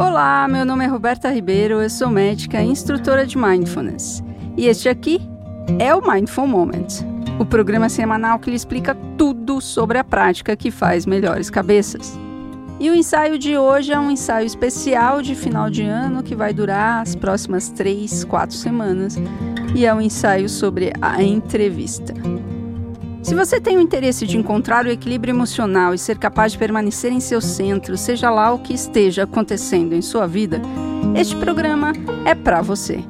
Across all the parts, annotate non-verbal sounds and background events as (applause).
Olá, meu nome é Roberta Ribeiro, eu sou médica e instrutora de Mindfulness. E este aqui é o Mindful Moment, o programa semanal que lhe explica tudo sobre a prática que faz melhores cabeças. E o ensaio de hoje é um ensaio especial de final de ano que vai durar as próximas três, quatro semanas. E é um ensaio sobre a entrevista. Se você tem o interesse de encontrar o equilíbrio emocional e ser capaz de permanecer em seu centro, seja lá o que esteja acontecendo em sua vida, este programa é para você.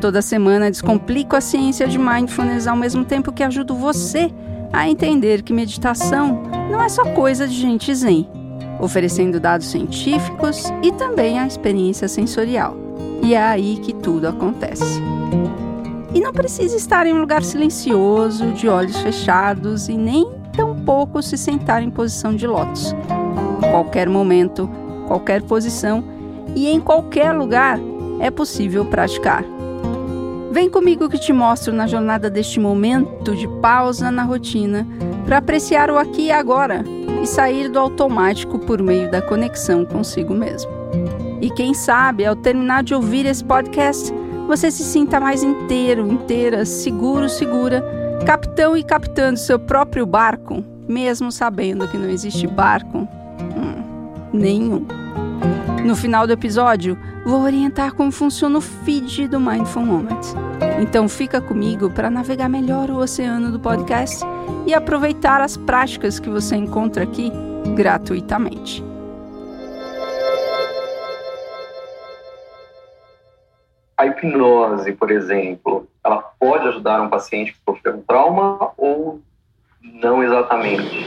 Toda semana descomplico a ciência de mindfulness ao mesmo tempo que ajudo você a entender que meditação não é só coisa de gente zen, oferecendo dados científicos e também a experiência sensorial. E é aí que tudo acontece. E não precisa estar em um lugar silencioso, de olhos fechados e nem tampouco se sentar em posição de lótus. Qualquer momento, qualquer posição e em qualquer lugar é possível praticar. Vem comigo que te mostro na jornada deste momento de pausa na rotina para apreciar o aqui e agora e sair do automático por meio da conexão consigo mesmo. E quem sabe, ao terminar de ouvir esse podcast, você se sinta mais inteiro, inteira, seguro, segura, capitão e capitando seu próprio barco, mesmo sabendo que não existe barco hum, nenhum. No final do episódio, vou orientar como funciona o feed do Mindful Moment. Então fica comigo para navegar melhor o oceano do podcast e aproveitar as práticas que você encontra aqui gratuitamente. Hipnose, por exemplo, ela pode ajudar um paciente que sofreu um trauma ou não exatamente?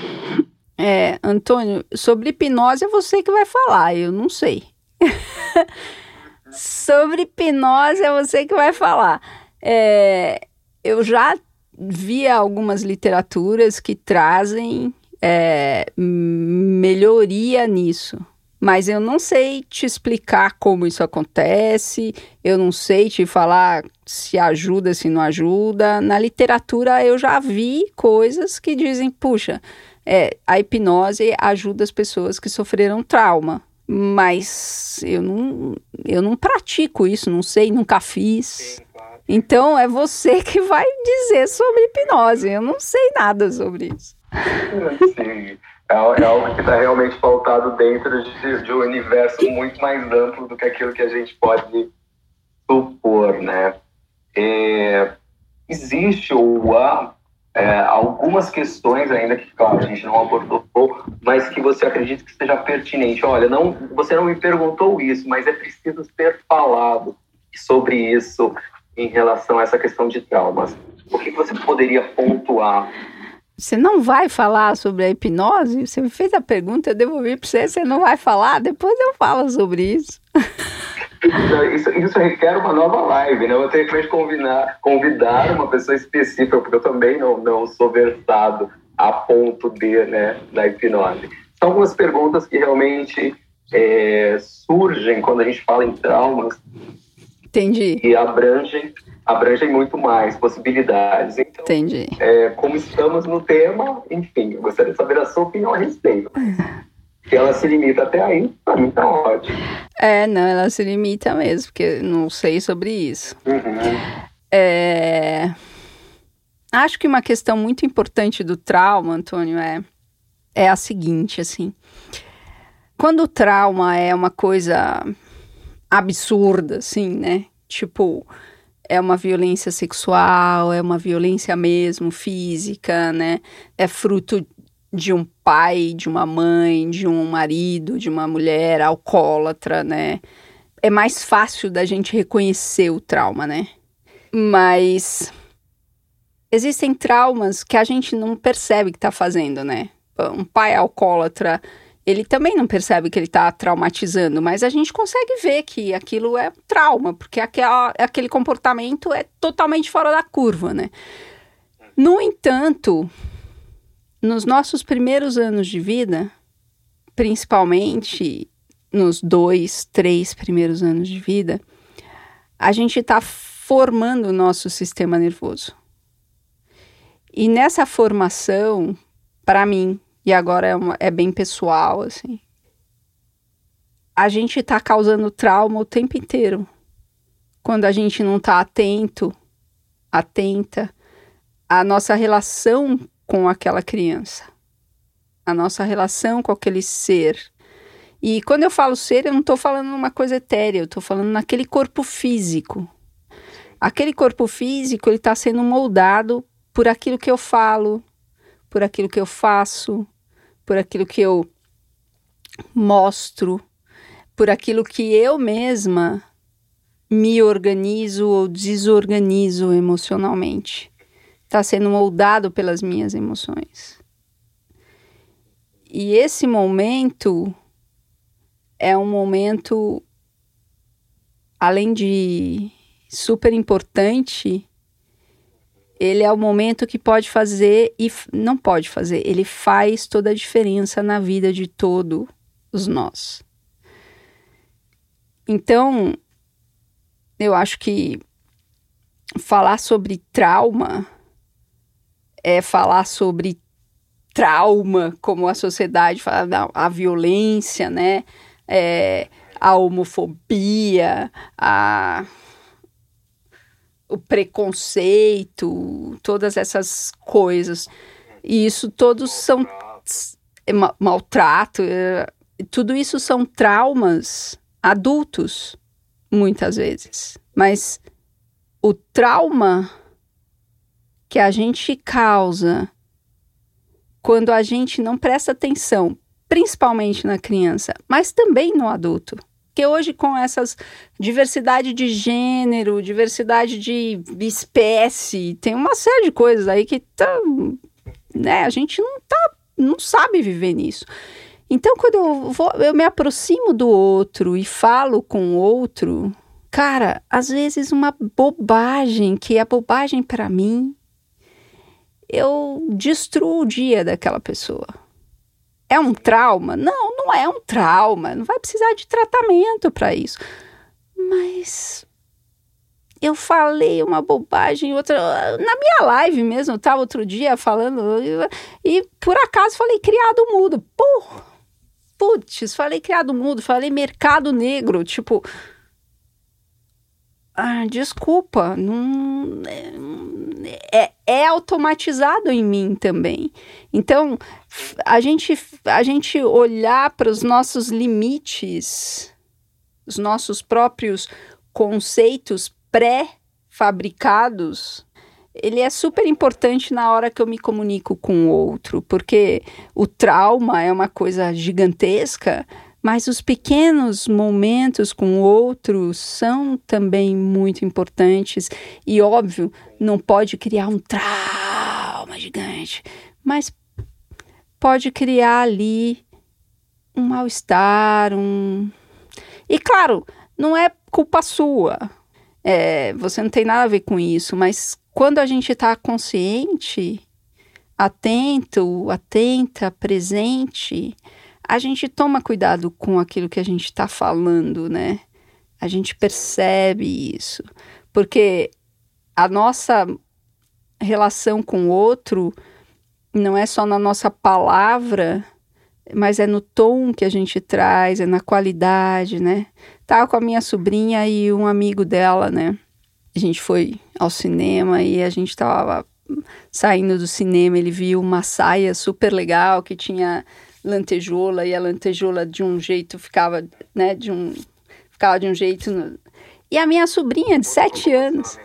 É, Antônio, sobre hipnose é você que vai falar, eu não sei. (laughs) sobre hipnose é você que vai falar. É, eu já vi algumas literaturas que trazem é, melhoria nisso. Mas eu não sei te explicar como isso acontece, eu não sei te falar se ajuda, se não ajuda. Na literatura eu já vi coisas que dizem, puxa, é, a hipnose ajuda as pessoas que sofreram trauma. Mas eu não, eu não pratico isso, não sei, nunca fiz. Então é você que vai dizer sobre hipnose. Eu não sei nada sobre isso. Sim. É, é algo que está realmente pautado dentro de, de, um universo muito mais amplo do que aquilo que a gente pode supor, né? É, existe ou há é, algumas questões ainda que, claro, a gente não abordou, mas que você acredita que seja pertinente. Olha, não, você não me perguntou isso, mas é preciso ser falado sobre isso em relação a essa questão de traumas. O que você poderia pontuar você não vai falar sobre a hipnose? Você me fez a pergunta, eu devolvi para você, você não vai falar? Depois eu falo sobre isso. Isso, isso, requer uma nova live, né? Eu vou ter que convidar, convidar uma pessoa específica, porque eu também não, não sou versado a ponto de, né, da hipnose. São algumas perguntas que realmente é, surgem quando a gente fala em traumas. Entendi. E abrangem abrangem muito mais possibilidades. Então, Entendi. É, como estamos no tema, enfim, eu gostaria de saber a sua opinião a respeito. (laughs) Se ela se limita até aí, para mim tá ótimo. É, não, ela se limita mesmo, porque não sei sobre isso. Uhum. É... Acho que uma questão muito importante do trauma, Antônio, é, é a seguinte, assim. Quando o trauma é uma coisa absurda, assim, né? Tipo, é uma violência sexual, é uma violência mesmo física, né? É fruto de um pai, de uma mãe, de um marido, de uma mulher alcoólatra, né? É mais fácil da gente reconhecer o trauma, né? Mas existem traumas que a gente não percebe que tá fazendo, né? Um pai alcoólatra ele também não percebe que ele está traumatizando, mas a gente consegue ver que aquilo é trauma, porque aquela, aquele comportamento é totalmente fora da curva, né? No entanto, nos nossos primeiros anos de vida, principalmente nos dois, três primeiros anos de vida, a gente está formando o nosso sistema nervoso. E nessa formação, para mim, e agora é, uma, é bem pessoal, assim. a gente está causando trauma o tempo inteiro. Quando a gente não está atento, atenta à nossa relação com aquela criança, a nossa relação com aquele ser. E quando eu falo ser, eu não estou falando uma coisa etérea, eu estou falando naquele corpo físico. Aquele corpo físico, ele está sendo moldado por aquilo que eu falo, por aquilo que eu faço, por aquilo que eu mostro, por aquilo que eu mesma me organizo ou desorganizo emocionalmente. Está sendo moldado pelas minhas emoções. E esse momento é um momento, além de super importante, ele é o momento que pode fazer e não pode fazer, ele faz toda a diferença na vida de todos nós. Então, eu acho que falar sobre trauma é falar sobre trauma, como a sociedade fala, a violência, né? É, a homofobia, a, o preconceito, todas essas coisas. E isso todos são é, maltrato, é, tudo isso são traumas adultos, muitas vezes. Mas o trauma que a gente causa quando a gente não presta atenção, principalmente na criança, mas também no adulto. Porque hoje, com essas diversidade de gênero, diversidade de espécie, tem uma série de coisas aí que tá, né, a gente não tá, não sabe viver nisso. Então, quando eu, vou, eu me aproximo do outro e falo com o outro, cara, às vezes uma bobagem, que é bobagem para mim, eu destruo o dia daquela pessoa. É um trauma? Não, não é um trauma. Não vai precisar de tratamento para isso. Mas eu falei uma bobagem, outra. Na minha live mesmo, eu estava outro dia falando, e, por acaso falei criado mudo. Porra! putz, falei criado mudo, falei mercado negro, tipo. Ah, desculpa, não, é, é automatizado em mim também. Então, a gente, a gente olhar para os nossos limites, os nossos próprios conceitos pré-fabricados, ele é super importante na hora que eu me comunico com o outro, porque o trauma é uma coisa gigantesca, mas os pequenos momentos com o outro são também muito importantes e óbvio, não pode criar um trauma gigante, mas pode criar ali um mal-estar, um E claro, não é culpa sua. É, você não tem nada a ver com isso, mas quando a gente está consciente, atento, atenta, presente, a gente toma cuidado com aquilo que a gente está falando, né? A gente percebe isso, porque a nossa relação com o outro não é só na nossa palavra, mas é no tom que a gente traz, é na qualidade, né? Tava com a minha sobrinha e um amigo dela, né? a gente foi ao cinema e a gente estava saindo do cinema, ele viu uma saia super legal que tinha lantejola e a lantejola de um jeito ficava, né, de um ficava de um jeito no... e a minha sobrinha de sete anos,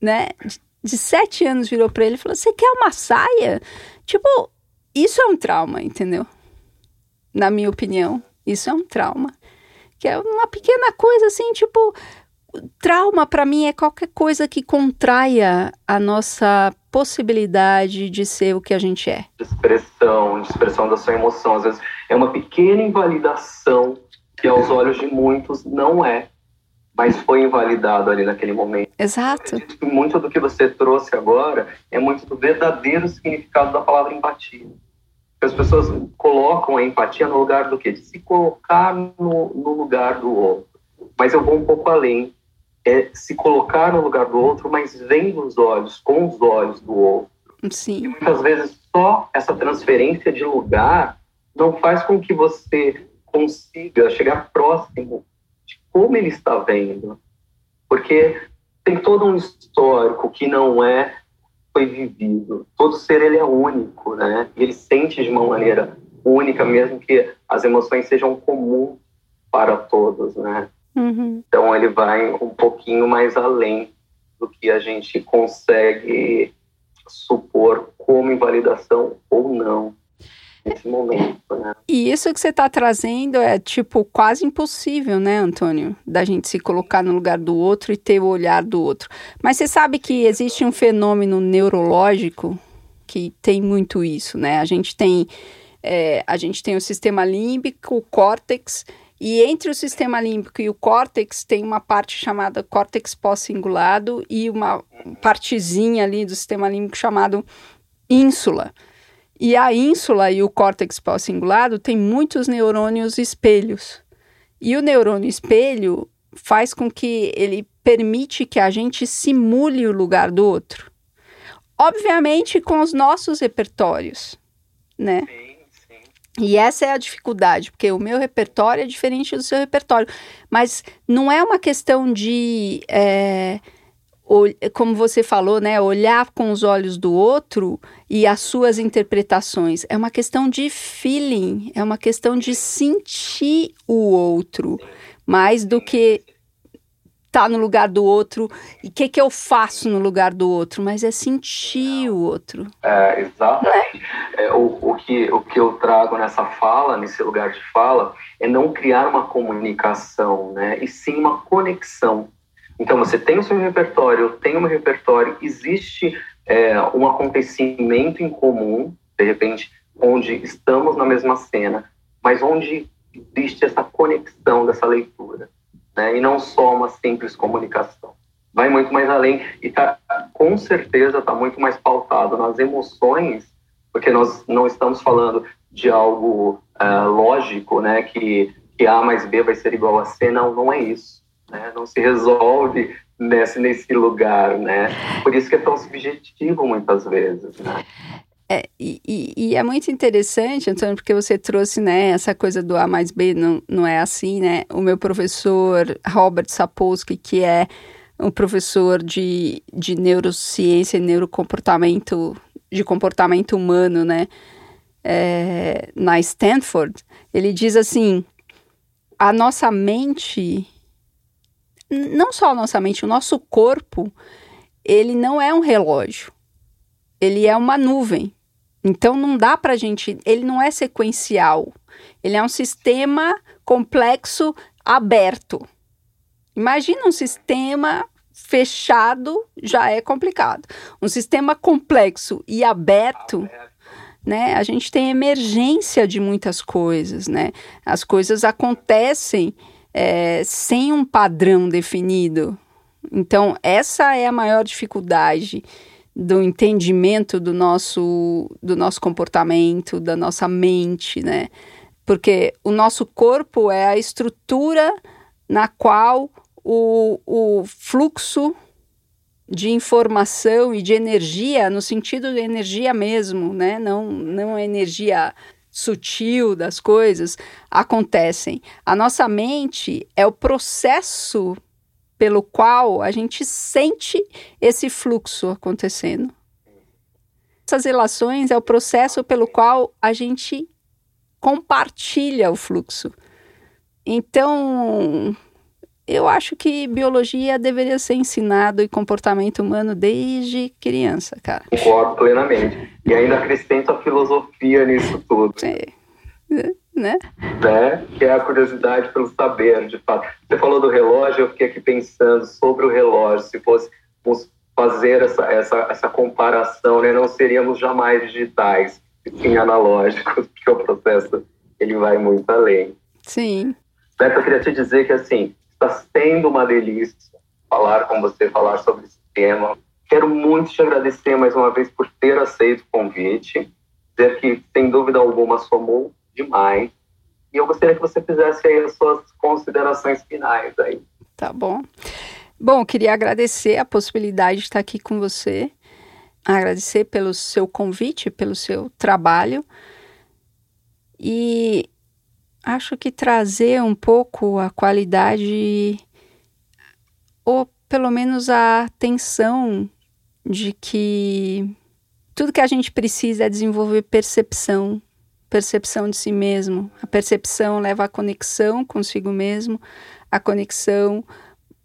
né, de, de sete anos virou para ele e falou: "Você quer uma saia?" Tipo, isso é um trauma, entendeu? Na minha opinião, isso é um trauma. Que é uma pequena coisa assim, tipo, trauma para mim é qualquer coisa que contraia a nossa possibilidade de ser o que a gente é. Expressão, expressão da sua emoção, às vezes é uma pequena invalidação que aos olhos de muitos não é, mas foi invalidado ali naquele momento. Exato. Muito do que você trouxe agora é muito do verdadeiro significado da palavra empatia. As pessoas colocam a empatia no lugar do quê? De se colocar no, no lugar do outro. Mas eu vou um pouco além é se colocar no lugar do outro, mas vendo os olhos, com os olhos do outro. Sim. E muitas vezes só essa transferência de lugar não faz com que você consiga chegar próximo de como ele está vendo. Porque tem todo um histórico que não é foi vivido. Todo ser ele é único, né? E ele sente de uma maneira única, mesmo que as emoções sejam comuns para todos, né? Uhum. Então ele vai um pouquinho mais além do que a gente consegue supor como invalidação ou não nesse momento, né? E isso que você está trazendo é tipo quase impossível, né, Antônio, da gente se colocar no lugar do outro e ter o olhar do outro. Mas você sabe que existe um fenômeno neurológico que tem muito isso, né? A gente tem é, a gente tem o sistema límbico, o córtex, e entre o sistema límbico e o córtex tem uma parte chamada córtex pós-cingulado e uma partezinha ali do sistema límbico chamado ínsula. E a ínsula e o córtex pós-cingulado tem muitos neurônios espelhos. E o neurônio espelho faz com que ele permite que a gente simule o lugar do outro. Obviamente com os nossos repertórios, né? Sim. E essa é a dificuldade, porque o meu repertório é diferente do seu repertório. Mas não é uma questão de... É, como você falou, né, olhar com os olhos do outro e as suas interpretações. É uma questão de feeling, é uma questão de sentir o outro, mais do que tá no lugar do outro? E o que, que eu faço no lugar do outro, mas é sentir o outro. É, exatamente. É, o, o, que, o que eu trago nessa fala, nesse lugar de fala, é não criar uma comunicação, né, e sim uma conexão. Então, você tem o seu repertório, eu tenho o meu repertório, existe é, um acontecimento em comum, de repente, onde estamos na mesma cena, mas onde existe essa conexão dessa leitura, né? e não só uma simples comunicação. Vai muito mais além e tá, com certeza está muito mais pautado nas emoções, porque nós não estamos falando de algo uh, lógico, né? que, que A mais B vai ser igual a C, não, não é isso né? Não se resolve nesse, nesse lugar, né? Por isso que é tão subjetivo muitas vezes, né? É, e, e, é muito interessante, Antônio, porque você trouxe, né, essa coisa do A mais B não, não é assim, né? O meu professor Robert Sapolsky, que é um professor de, de neurociência e neurocomportamento, de comportamento humano, né, é, na Stanford, ele diz assim, a nossa mente não só a nossa mente, o nosso corpo, ele não é um relógio. Ele é uma nuvem. Então não dá para gente, ele não é sequencial. Ele é um sistema complexo aberto. Imagina um sistema fechado já é complicado. Um sistema complexo e aberto, né? A gente tem emergência de muitas coisas, né? As coisas acontecem é, sem um padrão definido. Então, essa é a maior dificuldade do entendimento do nosso, do nosso comportamento, da nossa mente, né? Porque o nosso corpo é a estrutura na qual o, o fluxo de informação e de energia, no sentido de energia mesmo, né? Não, não energia sutil das coisas acontecem. A nossa mente é o processo pelo qual a gente sente esse fluxo acontecendo. Essas relações é o processo pelo qual a gente compartilha o fluxo. Então, eu acho que biologia deveria ser ensinado e comportamento humano desde criança, cara. Concordo plenamente. E ainda acrescento a filosofia nisso tudo. É. Né? né? Que é a curiosidade pelo saber, de fato. Você falou do relógio, eu fiquei aqui pensando sobre o relógio. Se fôssemos fazer essa, essa, essa comparação, né? não seríamos jamais digitais, sim analógicos, (laughs) porque o processo ele vai muito além. Sim. Beto, eu queria te dizer que assim, Está sendo uma delícia falar com você, falar sobre esse tema. Quero muito te agradecer mais uma vez por ter aceito o convite. Dizer que, sem dúvida alguma, somou demais. E eu gostaria que você fizesse aí as suas considerações finais aí. Tá bom. Bom, queria agradecer a possibilidade de estar aqui com você. Agradecer pelo seu convite, pelo seu trabalho. E acho que trazer um pouco a qualidade, ou pelo menos a atenção de que tudo que a gente precisa é desenvolver percepção, percepção de si mesmo. A percepção leva à conexão consigo mesmo, a conexão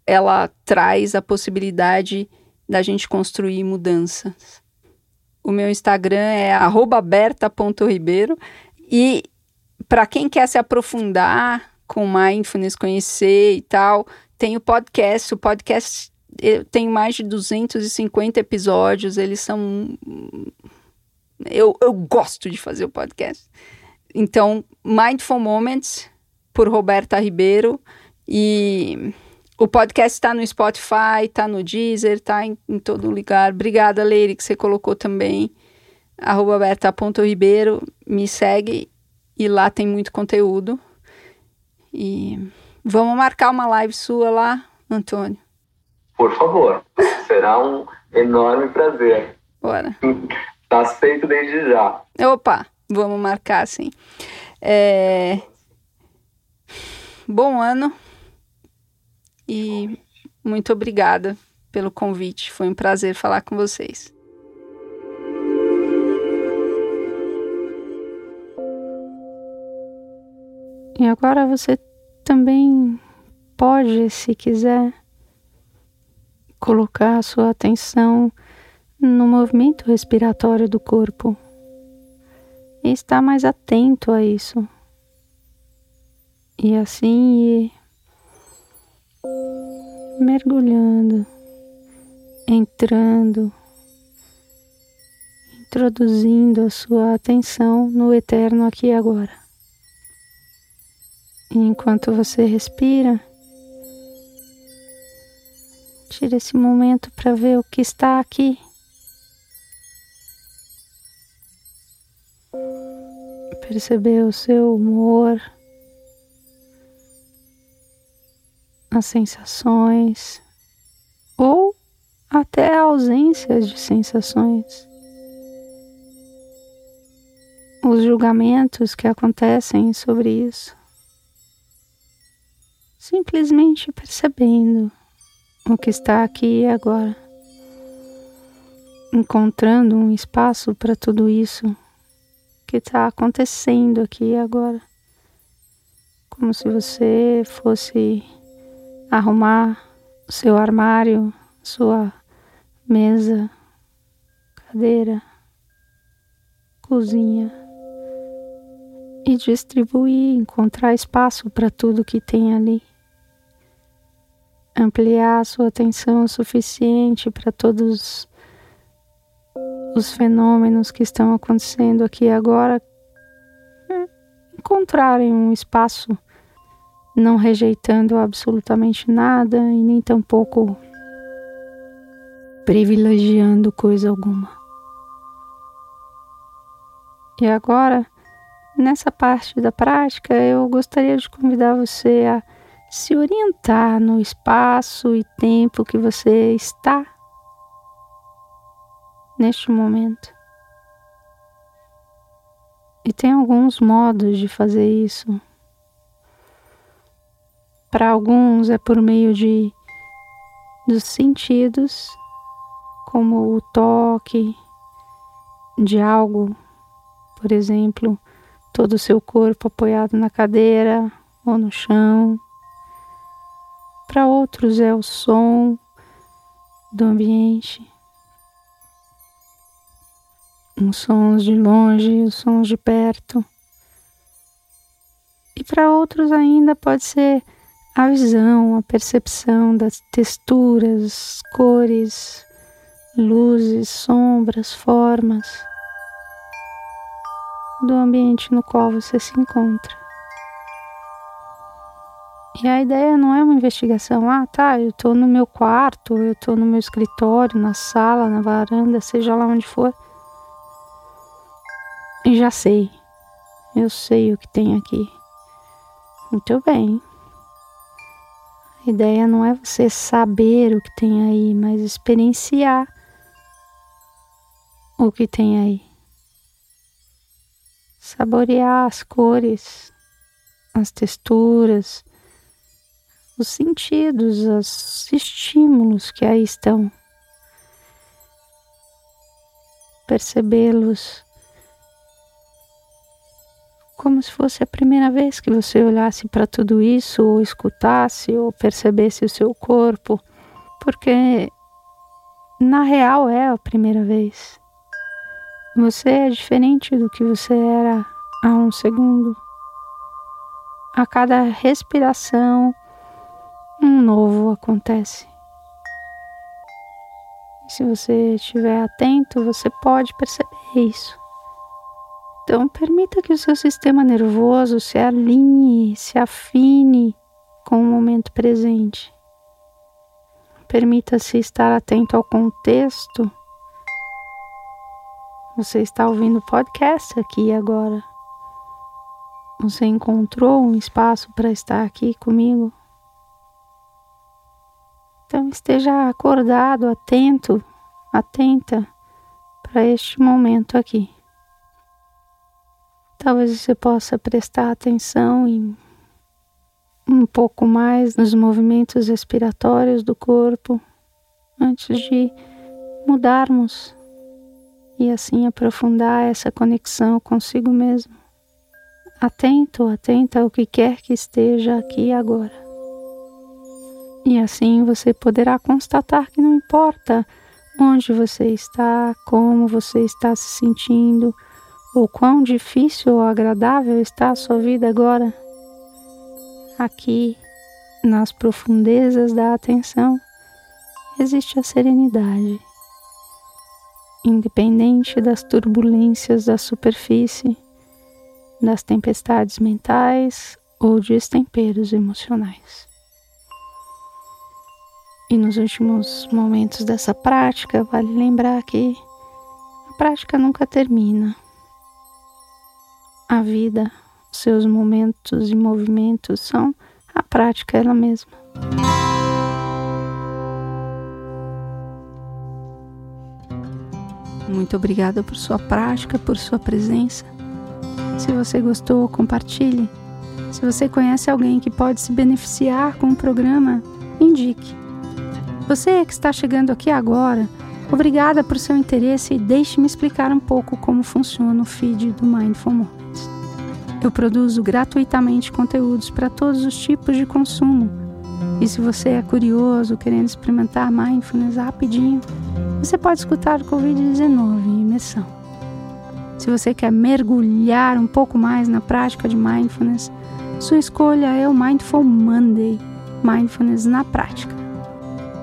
ela traz a possibilidade da gente construir mudanças. O meu Instagram é aberta.ribeiro e para quem quer se aprofundar com mindfulness, conhecer e tal, tem o podcast. O podcast tem mais de 250 episódios, eles são. Eu, eu gosto de fazer o podcast. Então, Mindful Moments, por Roberta Ribeiro. E o podcast está no Spotify, está no Deezer, está em, em, todo lugar. Obrigada, Leire, que você colocou também. Arroba Ribeiro. Me segue e lá tem muito conteúdo. E vamos marcar uma live sua lá, Antônio. Por favor, será um enorme prazer. Bora. (laughs) Tá aceito desde já. Opa, vamos marcar sim. É... Bom ano e muito obrigada pelo convite. Foi um prazer falar com vocês. E agora você também pode, se quiser, colocar a sua atenção no movimento respiratório do corpo e estar mais atento a isso. E assim ir mergulhando, entrando, introduzindo a sua atenção no eterno aqui e agora. E enquanto você respira, tire esse momento para ver o que está aqui. Perceber o seu humor, as sensações ou até a ausência de sensações. Os julgamentos que acontecem sobre isso. Simplesmente percebendo o que está aqui e agora, encontrando um espaço para tudo isso que está acontecendo aqui agora, como se você fosse arrumar seu armário, sua mesa, cadeira, cozinha e distribuir, encontrar espaço para tudo que tem ali. Ampliar sua atenção o suficiente para todos os fenômenos que estão acontecendo aqui agora encontrarem um espaço não rejeitando absolutamente nada e nem tampouco privilegiando coisa alguma. E agora, nessa parte da prática, eu gostaria de convidar você a se orientar no espaço e tempo que você está neste momento. E tem alguns modos de fazer isso. Para alguns é por meio de dos sentidos, como o toque de algo, por exemplo, todo o seu corpo apoiado na cadeira ou no chão para outros é o som do ambiente. Os sons de longe, os sons de perto. E para outros ainda pode ser a visão, a percepção das texturas, cores, luzes, sombras, formas do ambiente no qual você se encontra. E a ideia não é uma investigação. Ah, tá, eu tô no meu quarto, eu tô no meu escritório, na sala, na varanda, seja lá onde for. E já sei. Eu sei o que tem aqui. Muito bem. A ideia não é você saber o que tem aí, mas experienciar o que tem aí. Saborear as cores, as texturas, os sentidos, os estímulos que aí estão. Percebê-los como se fosse a primeira vez que você olhasse para tudo isso, ou escutasse, ou percebesse o seu corpo, porque na real é a primeira vez. Você é diferente do que você era há um segundo. A cada respiração, um novo acontece. E se você estiver atento, você pode perceber isso. Então, permita que o seu sistema nervoso se alinhe, se afine com o momento presente. Permita-se estar atento ao contexto. Você está ouvindo o podcast aqui agora. Você encontrou um espaço para estar aqui comigo? Então esteja acordado, atento, atenta para este momento aqui. Talvez você possa prestar atenção em um pouco mais nos movimentos respiratórios do corpo antes de mudarmos e assim aprofundar essa conexão consigo mesmo. Atento, atenta ao que quer que esteja aqui agora. E assim você poderá constatar que não importa onde você está, como você está se sentindo, ou quão difícil ou agradável está a sua vida agora Aqui, nas profundezas da atenção, existe a serenidade. Independente das turbulências da superfície, das tempestades mentais ou destemperos emocionais. E nos últimos momentos dessa prática, vale lembrar que a prática nunca termina. A vida seus momentos e movimentos são a prática ela mesma. Muito obrigada por sua prática, por sua presença. Se você gostou, compartilhe. Se você conhece alguém que pode se beneficiar com o programa, indique. Você que está chegando aqui agora, obrigada por seu interesse e deixe-me explicar um pouco como funciona o feed do Mindful Moments. Eu produzo gratuitamente conteúdos para todos os tipos de consumo. E se você é curioso, querendo experimentar mindfulness rapidinho, você pode escutar o Covid-19 em imersão. Se você quer mergulhar um pouco mais na prática de mindfulness, sua escolha é o Mindful Monday Mindfulness na prática.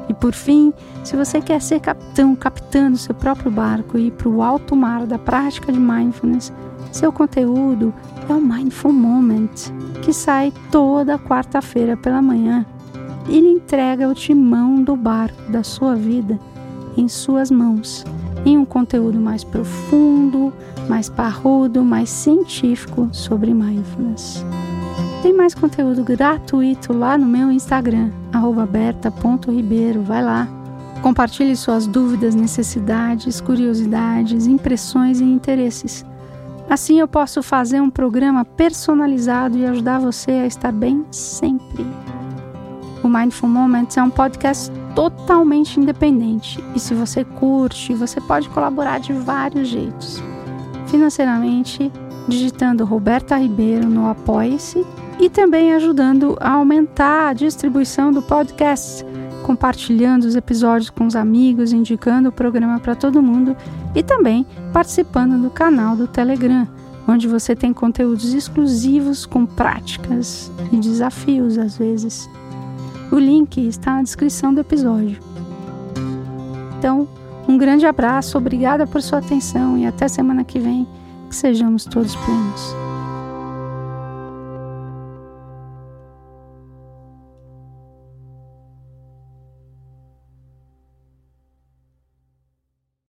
E por fim, se você quer ser capitão, capitã do seu próprio barco e ir para o alto mar da prática de mindfulness, seu conteúdo é o Mindful Moment, que sai toda quarta-feira pela manhã. Ele entrega o timão do barco da sua vida em suas mãos, em um conteúdo mais profundo, mais parrudo, mais científico sobre mindfulness. Tem mais conteúdo gratuito lá no meu Instagram, berta.ribeiro. Vai lá. Compartilhe suas dúvidas, necessidades, curiosidades, impressões e interesses. Assim eu posso fazer um programa personalizado e ajudar você a estar bem sempre. O Mindful Moments é um podcast totalmente independente e se você curte, você pode colaborar de vários jeitos. Financeiramente, digitando Roberta Ribeiro no Apoie-se e também ajudando a aumentar a distribuição do podcast compartilhando os episódios com os amigos, indicando o programa para todo mundo e também participando do canal do Telegram, onde você tem conteúdos exclusivos com práticas e desafios às vezes. O link está na descrição do episódio. Então, um grande abraço, obrigada por sua atenção e até semana que vem, que sejamos todos plenos.